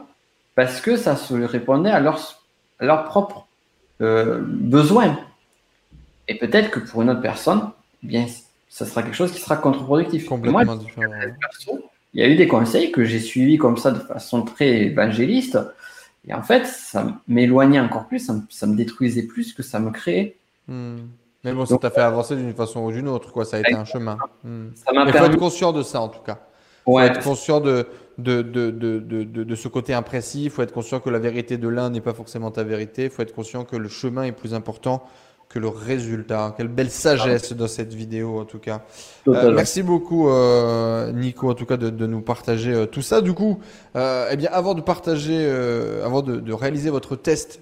parce que ça se répondait à leurs leur propres euh, besoins. Et peut-être que pour une autre personne, eh bien, ça sera quelque chose qui sera contre-productif. Complètement différent. Il y a eu des conseils que j'ai suivis comme ça de façon très évangéliste. Et en fait, ça m'éloignait encore plus, ça me, détruisait plus que ça me créait. Hmm. Mais bon, ça t'a fait avancer d'une façon ou d'une autre, quoi. Ça a été un chemin. Hmm. Il faut être conscient de ça, en tout cas. Il faut être conscient de, de, de, de, de, ce côté imprécis. Il faut être conscient que la vérité de l'un n'est pas forcément ta vérité. Il faut être conscient que le chemin est plus important que le résultat. Quelle belle sagesse dans cette vidéo, en tout cas. Euh, merci beaucoup, euh, Nico, en tout cas, de, de nous partager euh, tout ça. Du coup, euh, eh bien, avant de partager, euh, avant de, de, réaliser votre test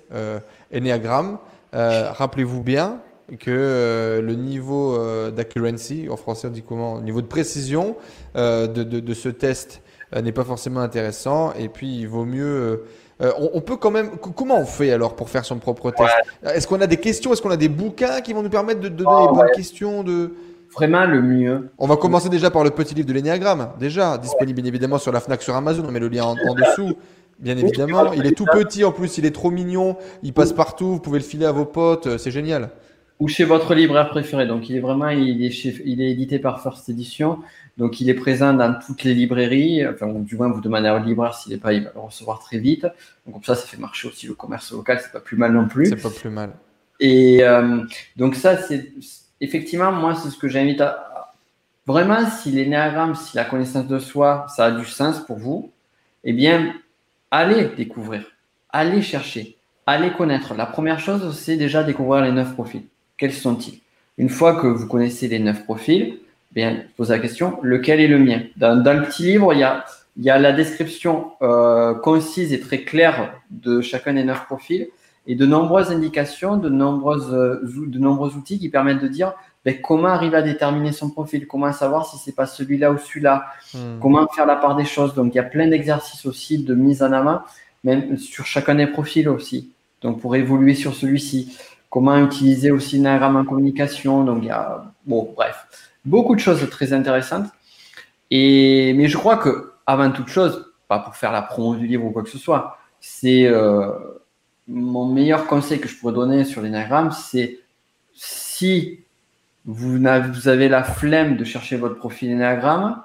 Enneagram, rappelez-vous bien que le niveau d'accuracy, en français on dit comment, le niveau de précision de, de, ce test n'est pas forcément intéressant. Et puis, il vaut mieux euh, on, peut quand même. Comment on fait alors pour faire son propre test? Est-ce qu'on a des questions? Est-ce qu'on a des bouquins qui vont nous permettre de, donner les bonnes questions de... Vraiment le mieux. On va commencer déjà par le petit livre de l'énéagramme. Déjà, disponible bien évidemment sur la Fnac, sur Amazon. On met le lien en, dessous. Bien évidemment, il est tout petit en plus, il est trop mignon, il passe partout, vous pouvez le filer à vos potes, euh, c'est génial ou chez votre libraire préféré. Donc, il est vraiment, il est, il est édité par First Edition. Donc, il est présent dans toutes les librairies. Enfin, du moins, vous demandez à votre libraire s'il n'est pas, il va le recevoir très vite. Donc, comme ça, ça fait marcher aussi le commerce local. C'est pas plus mal non plus. C'est pas plus mal. Et euh, donc, ça, c'est effectivement, moi, c'est ce que j'invite à. Vraiment, si l'énéagramme, si la connaissance de soi, ça a du sens pour vous, eh bien, allez découvrir, allez chercher, allez connaître. La première chose, c'est déjà découvrir les neuf profils. Quels sont-ils? Une fois que vous connaissez les neuf profils, bien, posez la question, lequel est le mien? Dans, le petit livre, il y a, il y a la description euh, concise et très claire de chacun des neuf profils et de nombreuses indications, de, nombreuses, euh, de nombreux outils qui permettent de dire ben, comment arriver à déterminer son profil, comment savoir si c'est pas celui-là ou celui-là, hmm. comment faire la part des choses? Donc, il y a plein d'exercices aussi de mise en avant, même sur chacun des profils aussi. Donc, pour évoluer sur celui-ci comment utiliser aussi Nagram en communication. Donc, il y a, bon, bref, beaucoup de choses très intéressantes. Et, mais je crois que, avant toute chose, pas pour faire la promo du livre ou quoi que ce soit, c'est euh, mon meilleur conseil que je pourrais donner sur l'énagramme, c'est si vous, avez la flemme de chercher votre profil énagramme,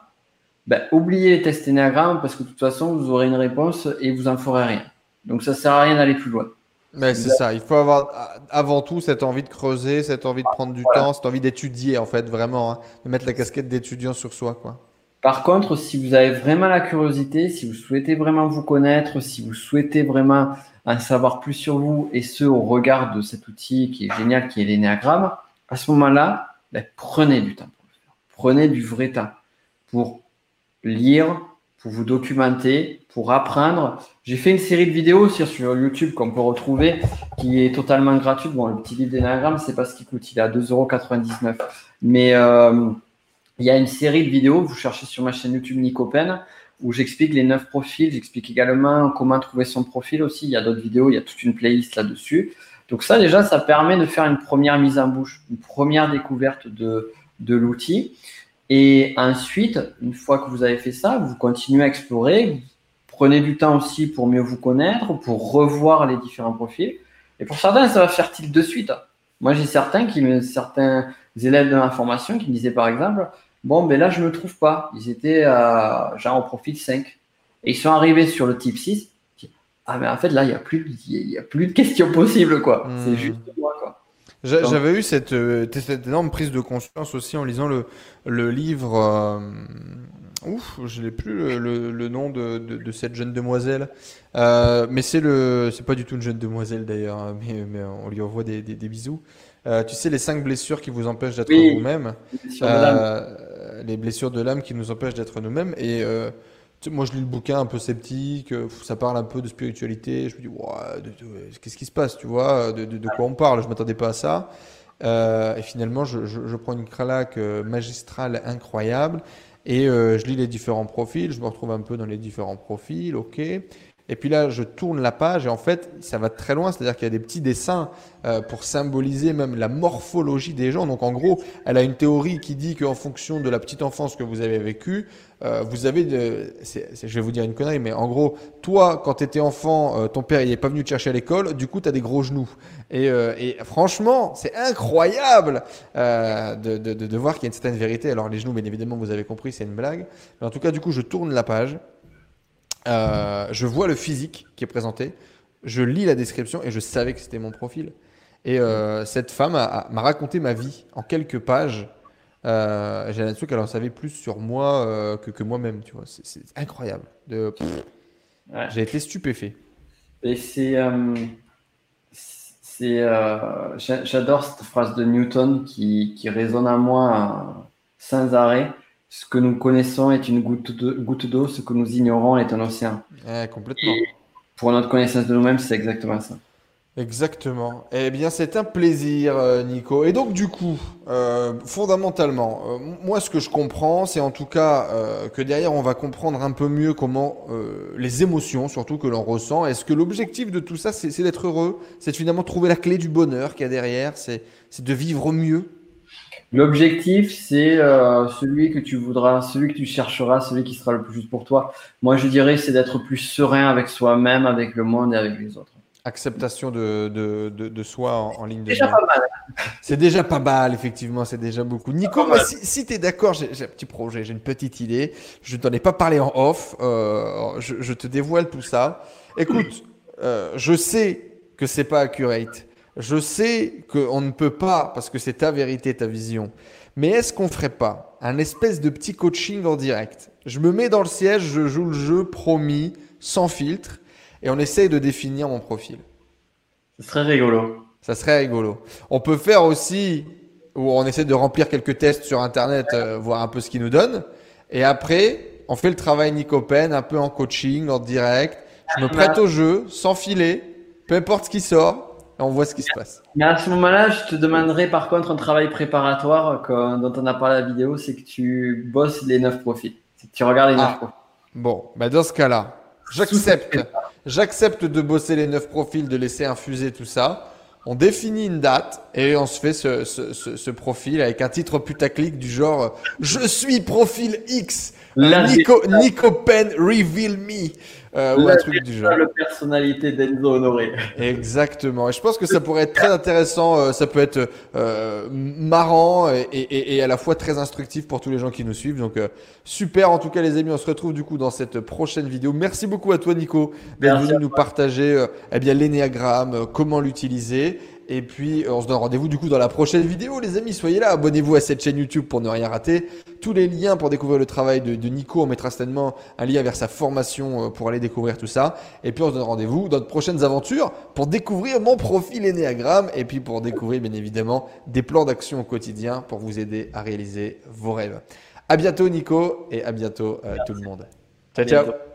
ben, oubliez les tests énagramme parce que de toute façon, vous aurez une réponse et vous en ferez rien. Donc, ça sert à rien d'aller plus loin. Mais c'est ça, il faut avoir avant tout cette envie de creuser, cette envie de prendre du temps, cette envie d'étudier en fait, vraiment, hein, de mettre la casquette d'étudiant sur soi. Quoi. Par contre, si vous avez vraiment la curiosité, si vous souhaitez vraiment vous connaître, si vous souhaitez vraiment en savoir plus sur vous et ce au regard de cet outil qui est génial, qui est l'énéagramme, à ce moment-là, ben, prenez du temps pour le faire. prenez du vrai temps pour lire, pour vous documenter, pour apprendre. J'ai fait une série de vidéos sur, sur YouTube qu'on peut retrouver qui est totalement gratuite. Bon, le petit livre d'énagramme, c'est pas ce qui coûte, il est à 2,99€. Mais euh, il y a une série de vidéos, vous cherchez sur ma chaîne YouTube Nicopen, où j'explique les neuf profils, j'explique également comment trouver son profil aussi. Il y a d'autres vidéos, il y a toute une playlist là-dessus. Donc ça déjà, ça permet de faire une première mise en bouche, une première découverte de, de l'outil. Et ensuite, une fois que vous avez fait ça, vous continuez à explorer, prenez du temps aussi pour mieux vous connaître, pour revoir les différents profils. Et pour certains, ça va faire tilt de suite. Moi, j'ai certains qui me, certains élèves de ma formation qui me disaient par exemple, bon, ben là, je ne me trouve pas. Ils étaient genre au profil 5. Et ils sont arrivés sur le type 6. Ah, mais en fait, là, il n'y a, plus, il y a plus de questions possibles, quoi. C'est hmm. juste moi, quoi. J'avais eu cette, euh, cette, énorme prise de conscience aussi en lisant le, le livre. Euh, ouf, je n'ai plus le, le, nom de, de, de, cette jeune demoiselle. Euh, mais c'est le, c'est pas du tout une jeune demoiselle d'ailleurs, hein, mais, mais, on lui envoie des, des, des bisous. Euh, tu sais, les cinq blessures qui vous empêchent d'être vous-même. les blessures de l'âme qui nous empêchent d'être nous-mêmes. Et moi, je lis le bouquin un peu sceptique, euh, ça parle un peu de spiritualité. Je me dis, qu'est-ce qui se passe, tu vois de, quoi on parle? Je m'attendais pas à ça. Euh, et finalement, je, prends une cralaque euh, magistrale incroyable et je lis les différents profils. Je me retrouve un peu dans les différents profils, ok. Et puis là, je tourne la page et en fait, ça va très loin. C'est-à-dire qu'il y a des petits dessins euh, pour symboliser même la morphologie des gens. Donc en gros, elle a une théorie qui dit qu'en fonction de la petite enfance que vous avez vécue, euh, vous avez, de, je vais vous dire une connerie, mais en gros, toi, quand tu étais enfant, euh, ton père il est pas venu te chercher à l'école, du coup, tu as des gros genoux. Et, et franchement, c'est incroyable de, de, de, voir qu'il y a une certaine vérité. Alors les genoux, bien évidemment, vous avez compris, c'est une blague. Mais en tout cas, du coup, je tourne la page. Euh, je vois le physique qui est présenté, je lis la description et je savais que c'était mon profil. Et euh, cette femme m'a raconté ma vie en quelques pages. Euh, J'ai l'impression qu'elle en savait plus sur moi euh, que, que moi-même, tu vois. C'est incroyable. De... J'ai été stupéfait. Et c'est, c'est, j'adore cette phrase de Newton qui, qui résonne à moi sans arrêt. Ce que nous connaissons est une goutte d'eau, ce que nous ignorons est un océan. complètement. pour notre connaissance de nous-mêmes, c'est exactement ça. Exactement. Eh bien, c'est un plaisir, euh, Nico. Et donc, du coup, euh, fondamentalement, euh, moi, ce que je comprends, c'est en tout cas que derrière, on va comprendre un peu mieux comment les émotions, surtout que l'on ressent. Est-ce que l'objectif de tout ça, c'est d'être heureux C'est finalement trouver la clé du bonheur qu'il y a derrière C'est de vivre mieux? L'objectif, c'est euh, celui que tu voudras, celui que tu chercheras, celui qui sera le plus juste pour toi. Moi, je dirais, c'est d'être plus serein avec soi-même, avec le monde et avec les autres. Acceptation de, de, de, soi en, ligne de déjà pas mal. [laughs] C'est déjà pas mal, effectivement, c'est déjà beaucoup. Nico, si, tu es d'accord, j'ai un petit projet, j'ai une petite idée. Je ne t'en ai pas parlé en off, euh, je, te dévoile tout ça. Écoute, euh, je sais que c'est pas accurate. Je sais qu'on ne peut pas, parce que c'est ta vérité, ta vision. Mais est-ce qu'on ferait pas un espèce de petit coaching en direct? Je me mets dans le siège, je joue le jeu promis, sans filtre, et on essaye de définir mon profil. Ce serait rigolo. Ça serait rigolo. On peut faire aussi où on essaie de remplir quelques tests sur Internet, euh, voir un peu ce qu'ils nous donnent. Et après, on fait le travail Nicopen, un peu en coaching, en direct. Je me prête au jeu, sans filet, peu importe ce qui sort on voit ce qui se passe. Mais à ce moment-là, je te demanderai par contre un travail préparatoire dont on a parlé la vidéo, c'est que tu bosses les neuf profils. C'est que tu regardes les neuf ah. profils. Bon, bah dans ce cas-là, j'accepte. J'accepte de bosser les neuf profils, de laisser infuser tout ça. On définit une date et on se fait ce, ce profil avec un titre putaclic du genre Je suis profil X Nico, Nico Pen, Reveal Me. Euh, ou un truc du genre. La personnalité d'Enzo Honoré. Exactement. Et je pense que ça pourrait être très intéressant. Euh, ça peut être euh, marrant et, et, et, à la fois très instructif pour tous les gens qui nous suivent. Donc euh, super. En tout cas, les amis, on se retrouve du coup dans cette prochaine vidéo. Merci beaucoup à toi, Nico, d'être venu nous partager eh bien l'énéagramme, comment l'utiliser. Et puis, on se donne rendez-vous du coup dans la prochaine vidéo, les amis. Soyez là, abonnez-vous à cette chaîne YouTube pour ne rien rater. Tous les liens pour découvrir le travail de, de Nico, on mettra certainement un lien vers sa formation pour aller découvrir tout ça. Et puis, on se donne rendez-vous dans de prochaines aventures pour découvrir mon profil Enneagram et puis pour découvrir bien évidemment des plans d'action au quotidien pour vous aider à réaliser vos rêves. À bientôt Nico et à bientôt tout le monde. Ciao ciao.